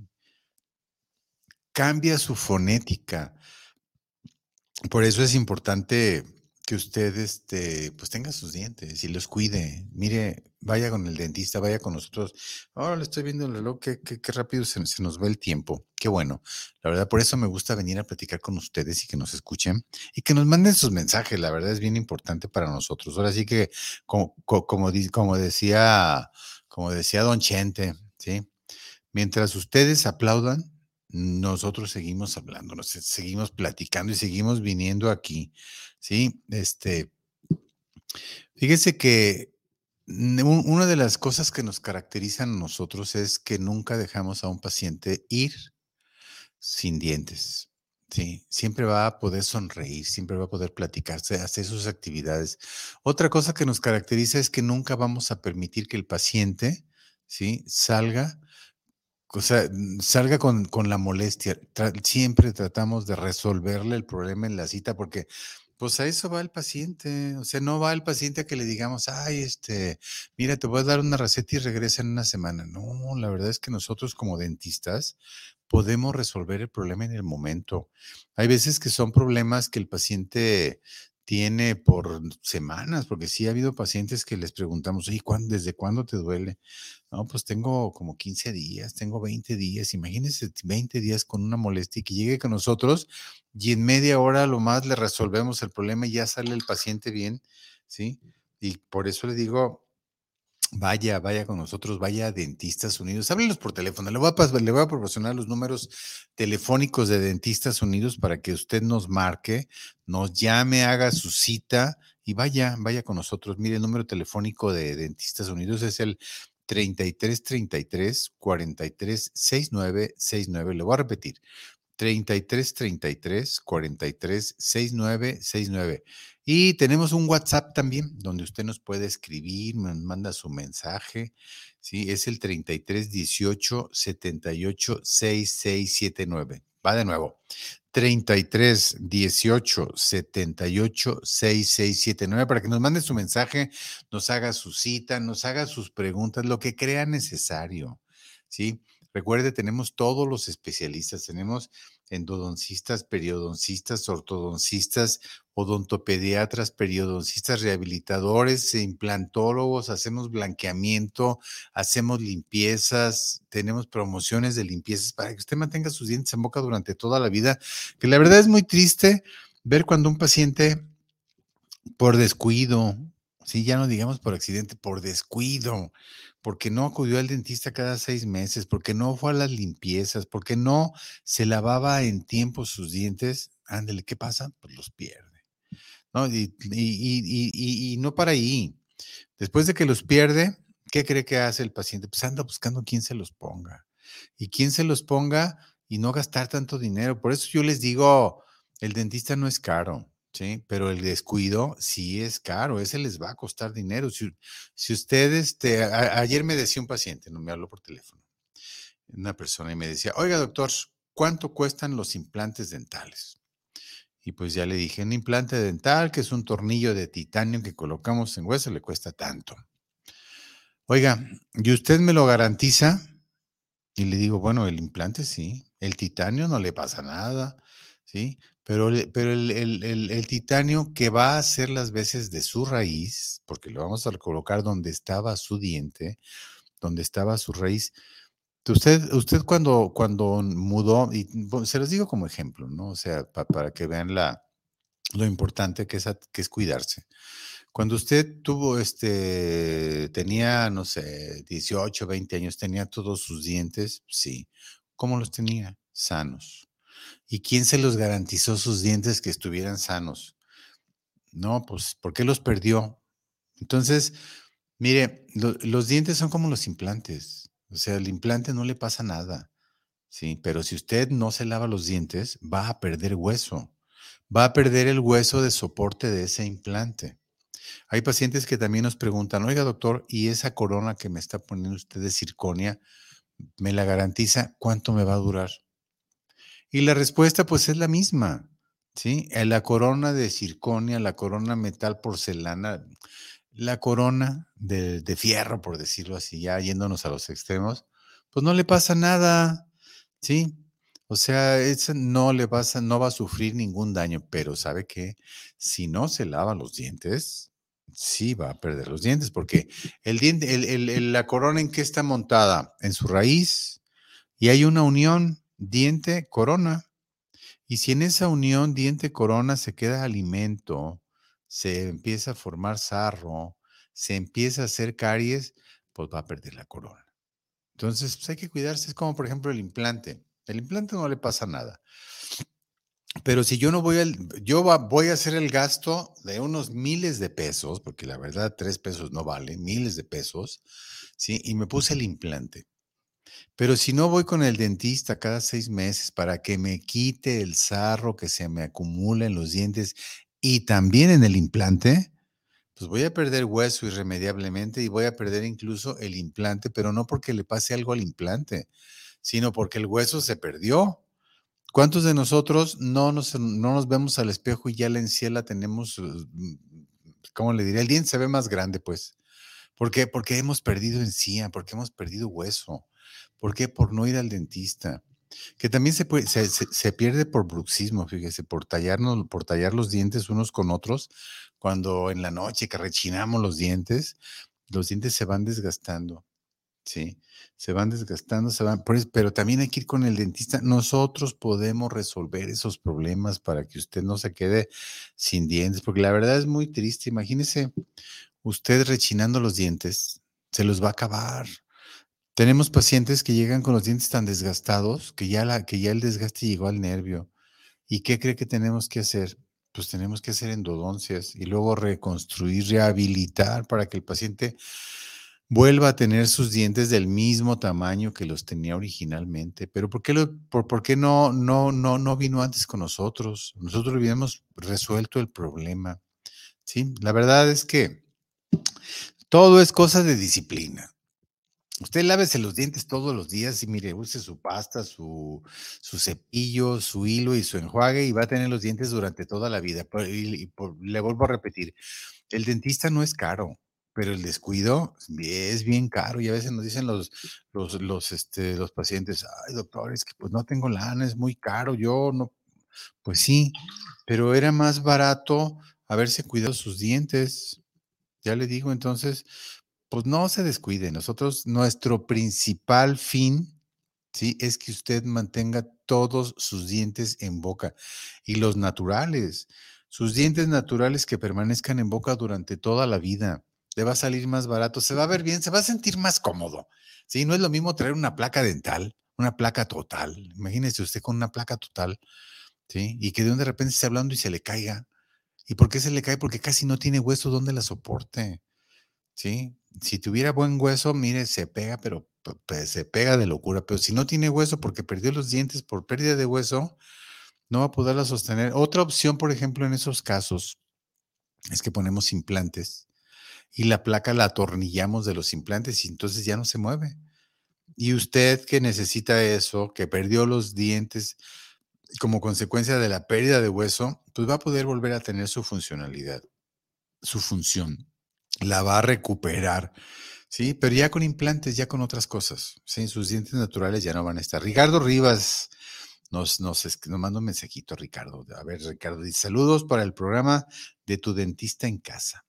Cambia su fonética por eso es importante que usted este, pues tenga sus dientes y los cuide. Mire, vaya con el dentista, vaya con nosotros. Ahora le estoy viendo el reloj, qué, qué, rápido se, nos va el tiempo. Qué bueno. La verdad, por eso me gusta venir a platicar con ustedes y que nos escuchen y que nos manden sus mensajes. La verdad es bien importante para nosotros. Ahora sí que, como, como, como decía, como decía Don Chente, ¿sí? Mientras ustedes aplaudan, nosotros seguimos hablando, nos seguimos platicando y seguimos viniendo aquí, ¿sí? Este, fíjese que una de las cosas que nos caracterizan a nosotros es que nunca dejamos a un paciente ir sin dientes. Sí, siempre va a poder sonreír, siempre va a poder platicarse, hacer sus actividades. Otra cosa que nos caracteriza es que nunca vamos a permitir que el paciente, ¿sí? Salga o sea, salga con, con la molestia. siempre tratamos de resolverle el problema en la cita porque pues a eso va el paciente. O sea, no va el paciente a que le digamos, ay, este, mira, te voy a dar una receta y regresa en una semana. No, la verdad es que nosotros como dentistas podemos resolver el problema en el momento. Hay veces que son problemas que el paciente tiene por semanas, porque sí ha habido pacientes que les preguntamos, ¿y cuándo, desde cuándo te duele? No, pues tengo como 15 días, tengo 20 días, imagínense 20 días con una molestia y que llegue con nosotros y en media hora lo más le resolvemos el problema y ya sale el paciente bien, ¿sí? Y por eso le digo, Vaya, vaya con nosotros, vaya a Dentistas Unidos. Háblenos por teléfono. Le voy, a, a proporcionar los números telefónicos de Dentistas Unidos para que usted nos marque, nos llame, haga su cita y vaya, vaya con nosotros. Mire, el número telefónico de Dentistas Unidos es el 3333 43 69 69. Le voy a repetir. 33 33 43 69 69. Y tenemos un WhatsApp también, donde usted nos puede escribir, nos manda su mensaje. Sí, es el 33 18 78 6679. Va de nuevo. 33 18 78 6679 para que nos mande su mensaje, nos haga su cita, nos haga sus preguntas, lo que crea necesario. ¿Sí? Recuerde, tenemos todos los especialistas, tenemos endodoncistas, periodoncistas, ortodoncistas, odontopediatras, periodoncistas, rehabilitadores, implantólogos, hacemos blanqueamiento, hacemos limpiezas, tenemos promociones de limpiezas para que usted mantenga sus dientes en boca durante toda la vida, que la verdad es muy triste ver cuando un paciente por descuido, sí, ya no digamos por accidente, por descuido, porque no acudió al dentista cada seis meses, porque no fue a las limpiezas, porque no se lavaba en tiempo sus dientes, ándele, ¿qué pasa? Pues los pierde. ¿no? Y, y, y, no para ahí. Después de que los pierde, ¿qué cree que hace el paciente? Pues anda buscando quién se los ponga. Y quién se los ponga y no gastar tanto dinero. Por eso yo les digo, el dentista no es caro. Sí, pero el descuido sí es caro, ese les va a costar dinero. Si, si ustedes, este, ayer me decía un paciente, no me habló por teléfono, una persona y me decía, oiga doctor, ¿cuánto cuestan los implantes dentales? Y pues ya le dije, un implante dental, que es un tornillo de titanio que colocamos en hueso, le cuesta tanto. Oiga, ¿y usted me lo garantiza? Y le digo, bueno, el implante sí, el titanio no le pasa nada, ¿sí? Pero, el, titanio que va a hacer las veces de su raíz, porque lo vamos a colocar donde estaba su diente, donde estaba su raíz. Usted, usted cuando, cuando mudó, y se los digo como ejemplo, ¿no? O sea, pa- para que vean la, lo importante que es, que es cuidarse. Cuando usted tuvo, este, tenía, no sé, 18, 20 años, tenía todos sus dientes, sí. ¿Cómo los tenía? Sanos. ¿Y quién se los garantizó sus dientes que estuvieran sanos? No, pues, ¿por qué los perdió? Entonces, mire, lo- los dientes son como los implantes. O sea, el implante no le pasa nada, ¿sí? Pero si usted no se lava los dientes, va a perder hueso. Va a perder el hueso de soporte de ese implante. Hay pacientes que también nos preguntan, oiga doctor, ¿y esa corona que me está poniendo usted de circonia, me la garantiza cuánto me va a durar? Y la respuesta pues es la misma, ¿sí? Eh, La corona de circonia, la corona metal porcelana, la corona de, de fierro, por decirlo así, ya yéndonos a los extremos, pues no le pasa nada, ¿sí? O sea, no le pasa, no va a sufrir ningún daño, pero ¿sabe qué? Si no se lava los dientes, sí va a perder los dientes, porque el diente, el- el- el- la corona en qué está montada? En su raíz, y hay una unión diente-corona. Y si en esa unión diente-corona se queda alimento, se empieza a formar sarro, se empieza a hacer caries, pues va a perder la corona. Entonces, pues hay que cuidarse. Es como, por ejemplo, el implante. El implante no le pasa nada. Pero si yo no voy al, yo voy a hacer el gasto de unos miles de pesos, porque la verdad tres pesos no vale, miles de pesos, ¿sí? Y me puse el implante. Pero si no voy con el dentista cada seis meses para que me quite el sarro que se me acumula en los dientes y también en el implante, pues voy a perder hueso irremediablemente y voy a perder incluso el implante, pero no porque le pase algo al implante, sino porque el hueso se perdió. ¿Cuántos de nosotros no nos, no nos vemos al espejo y ya la encía tenemos, uh, mm, ¿cómo le diría? El diente se ve más grande, pues. ¿Por qué? Porque hemos perdido encía, porque hemos perdido hueso. ¿Por qué? Por no ir al dentista. Que también se, puede- se, se- pierde por bruxismo, fíjese, por, tallarnos, por tallar los dientes unos con otros. Cuando en la noche que rechinamos los dientes, los dientes se van desgastando. Sí, se van desgastando, se van, pero también hay que ir con el dentista. Nosotros podemos resolver esos problemas para que usted no se quede sin dientes, porque la verdad es muy triste. Imagínese usted rechinando los dientes, se los va a acabar. Tenemos pacientes que llegan con los dientes tan desgastados que ya, la, que ya el desgaste llegó al nervio. ¿Y qué cree que tenemos que hacer? Pues tenemos que hacer endodoncias y luego reconstruir, rehabilitar para que el paciente vuelva a tener sus dientes del mismo tamaño que los tenía originalmente. Pero ¿por qué, lo- por, por qué no, no, no, no vino antes con nosotros? Nosotros habíamos resuelto el problema. ¿sí? La verdad es que todo es cosa de disciplina. Usted lávese los dientes todos los días y mire, use su pasta, su, su cepillo, su hilo y su enjuague y va a tener los dientes durante toda la vida. Y, y le vuelvo a repetir, el dentista no es caro, pero el descuido es bien caro y a veces nos dicen los, los, los, este, los pacientes, ay doctor, es que pues no tengo lana, es muy caro, yo no, pues sí, pero era más barato haberse cuidado sus dientes. Ya le digo, entonces, pues no se descuide. Nosotros, nuestro principal fin, ¿sí? Es que usted mantenga todos sus dientes en boca y los naturales, sus dientes naturales que permanezcan en boca durante toda la vida. Le va a salir más barato, se va a ver bien, se va a sentir más cómodo. Sí, no es lo mismo traer una placa dental, una placa total. Imagínese usted con una placa total, ¿sí? Y que de un de repente esté hablando y se le caiga. ¿Y por qué se le cae? Porque casi no tiene hueso donde la soporte. ¿sí? Si tuviera buen hueso, mire, se pega, pero pe- pe- se pega de locura. Pero si no tiene hueso porque perdió los dientes por pérdida de hueso, no va a poderla sostener. Otra opción, por ejemplo, en esos casos, es que ponemos implantes y la placa la atornillamos de los implantes y entonces ya no se mueve. Y usted que necesita eso, que perdió los dientes como consecuencia de la pérdida de hueso, pues va a poder volver a tener su funcionalidad, su función. La va a recuperar, ¿sí? Pero ya con implantes, ya con otras cosas, ¿sí? Sus dientes naturales ya no van a estar. Ricardo Rivas nos, nos, nos manda un mensajito, Ricardo. A ver, Ricardo, saludos para el programa de tu dentista en casa.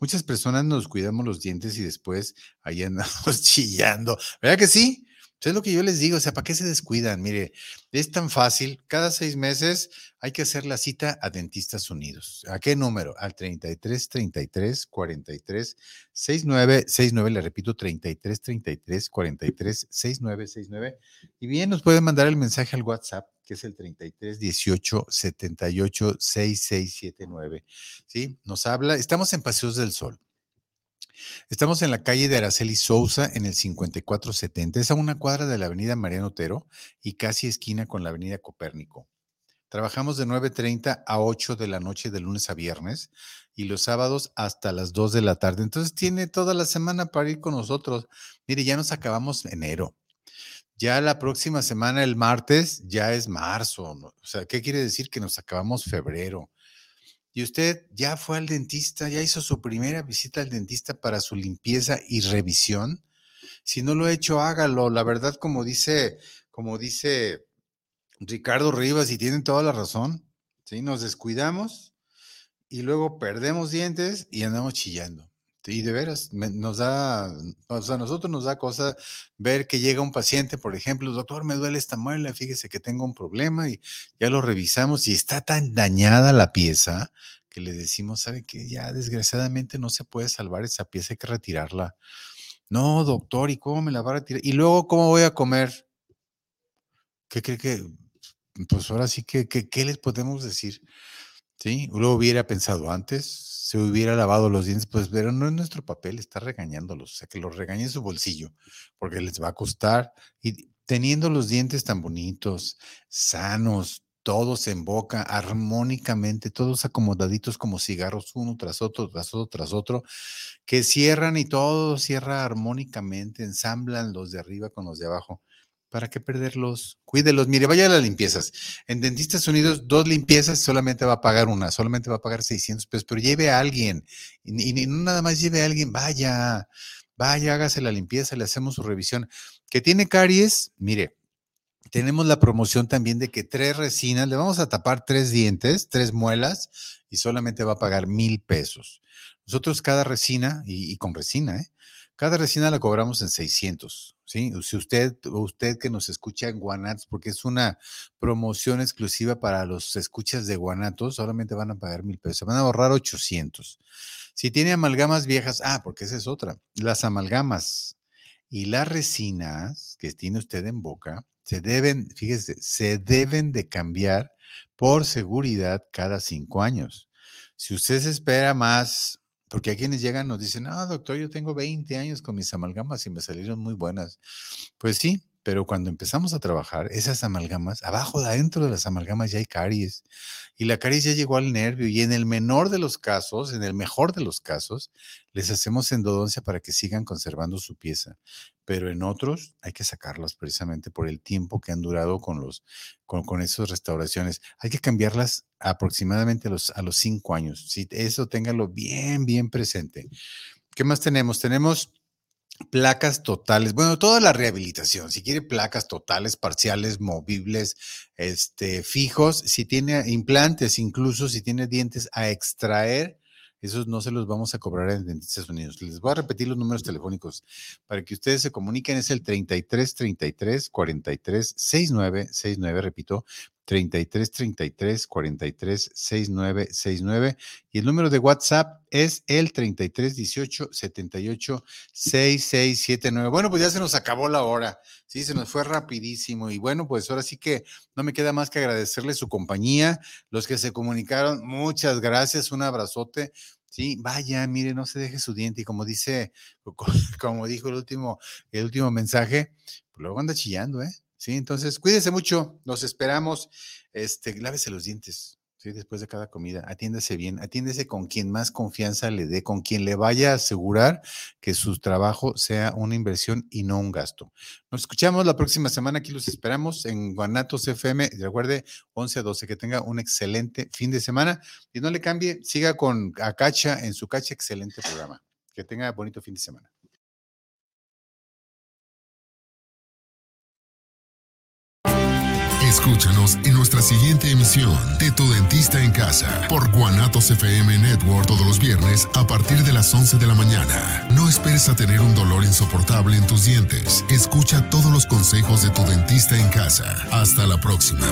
Muchas personas nos cuidamos los dientes y después ahí andamos chillando. ¿Verdad que sí? Pues es lo que yo les digo, o sea, ¿para qué se descuidan? Mire, es tan fácil, cada seis meses hay que hacer la cita a Dentistas Unidos. ¿A qué número? Al 33 33 43 69 69, le repito, 33 33 43 69 69. Y bien, nos pueden mandar el mensaje al WhatsApp, que es el 33 18 78 6679. ¿Sí? Nos habla, estamos en Paseos del Sol. Estamos en la calle de Araceli Souza, en el 5470. Es a una cuadra de la avenida Mariano Otero y casi esquina con la avenida Copérnico. Trabajamos de 9.30 a 8 de la noche de lunes a viernes y los sábados hasta las 2 de la tarde. Entonces tiene toda la semana para ir con nosotros. Mire, ya nos acabamos enero. Ya la próxima semana, el martes, ya es marzo. O sea, ¿qué quiere decir? Que nos acabamos febrero. Y usted ya fue al dentista, ya hizo su primera visita al dentista para su limpieza y revisión. Si no lo ha hecho, hágalo. La verdad, como dice, como dice Ricardo Rivas, y tienen toda la razón, ¿sí? Nos descuidamos y luego perdemos dientes y andamos chillando. Y de veras, me- nos da, o sea, a nosotros nos da cosa ver que llega un paciente, por ejemplo, doctor, me duele esta muela, fíjese que tengo un problema y ya lo revisamos y está tan dañada la pieza que le decimos, ¿sabe qué? Ya desgraciadamente no se puede salvar esa pieza, hay que retirarla. No, doctor, ¿y cómo me la va a retirar? Y luego, ¿cómo voy a comer? ¿Qué cree que? Pues ahora sí que, que- ¿qué les podemos decir? Sí, lo hubiera pensado antes, se hubiera lavado los dientes, pues, pero no es nuestro papel, está regañándolos, o sea, que los regañe en su bolsillo, porque les va a costar. Y teniendo los dientes tan bonitos, sanos, todos en boca, armónicamente, todos acomodaditos como cigarros, uno tras otro, tras otro, tras otro, que cierran y todo cierra armónicamente, ensamblan los de arriba con los de abajo. ¿Para qué perderlos? Cuídelos. Mire, vaya a las limpiezas. En Dentistas Unidos, dos limpiezas solamente va a pagar una, solamente va a pagar 600 pesos, pero lleve a alguien. Y, no nada más lleve a alguien, vaya, vaya, hágase la limpieza, le hacemos su revisión. Que tiene caries, mire, tenemos la promoción también de que tres resinas, le vamos a tapar tres dientes, tres muelas, y solamente va a pagar mil pesos. Nosotros cada resina, y, y con resina, ¿eh? Cada resina la cobramos en 600, ¿sí? Si usted, usted que nos escucha en Guanatos, porque es una promoción exclusiva para los escuchas de Guanatos, solamente van a pagar mil pesos, van a ahorrar 800. Si tiene amalgamas viejas, ah, porque esa es otra, las amalgamas y las resinas que tiene usted en boca, se deben, fíjese, se deben de cambiar por seguridad cada cinco años. Si usted se espera más, porque a quienes llegan nos dicen, no, doctor, yo tengo 20 años con mis amalgamas y me salieron muy buenas. Pues sí, pero cuando empezamos a trabajar, esas amalgamas, abajo, adentro de las amalgamas ya hay caries. Y la caries ya llegó al nervio. Y en el menor de los casos, en el mejor de los casos, les hacemos endodoncia para que sigan conservando su pieza. Pero en otros hay que sacarlas precisamente por el tiempo que han durado con, los, con, con esas restauraciones. Hay que cambiarlas aproximadamente a los, a los cinco años. ¿sí? Eso téngalo bien, bien presente. ¿Qué más tenemos? Tenemos placas totales, bueno, toda la rehabilitación, si quiere placas totales, parciales, movibles, este, fijos, si tiene implantes, incluso si tiene dientes a extraer, esos no se los vamos a cobrar en Dentistas Unidos. Les voy a repetir los números telefónicos para que ustedes se comuniquen. Es el 33 33 43 69 69, repito, 33 33 43 69 69 y el número de WhatsApp es el 33 18 78 6679. Bueno, pues ya se nos acabó la hora. Sí, se nos fue rapidísimo y bueno, pues ahora sí que no me queda más que agradecerle su compañía, los que se comunicaron, muchas gracias, un abrazote. Sí, vaya, mire, no se deje su diente y como dice, como dijo el último, el último mensaje, pues luego anda chillando, ¿eh? Sí, entonces cuídese mucho, nos esperamos, este, lávese los dientes. Sí, después de cada comida, atiéndese bien, atiéndese con quien más confianza le dé, con quien le vaya a asegurar que su trabajo sea una inversión y no un gasto. Nos escuchamos la próxima semana, aquí los esperamos en Guanatos FM, recuerde 11 a 12, que tenga un excelente fin de semana y no le cambie, siga con Acacha en su Cacha, excelente programa. Que tenga bonito fin de semana. Escúchanos en nuestra siguiente emisión de Tu Dentista en Casa por Guanatos FM Network todos los viernes a partir de las 11 de la mañana. No esperes a tener un dolor insoportable en tus dientes. Escucha todos los consejos de tu dentista en casa. Hasta la próxima.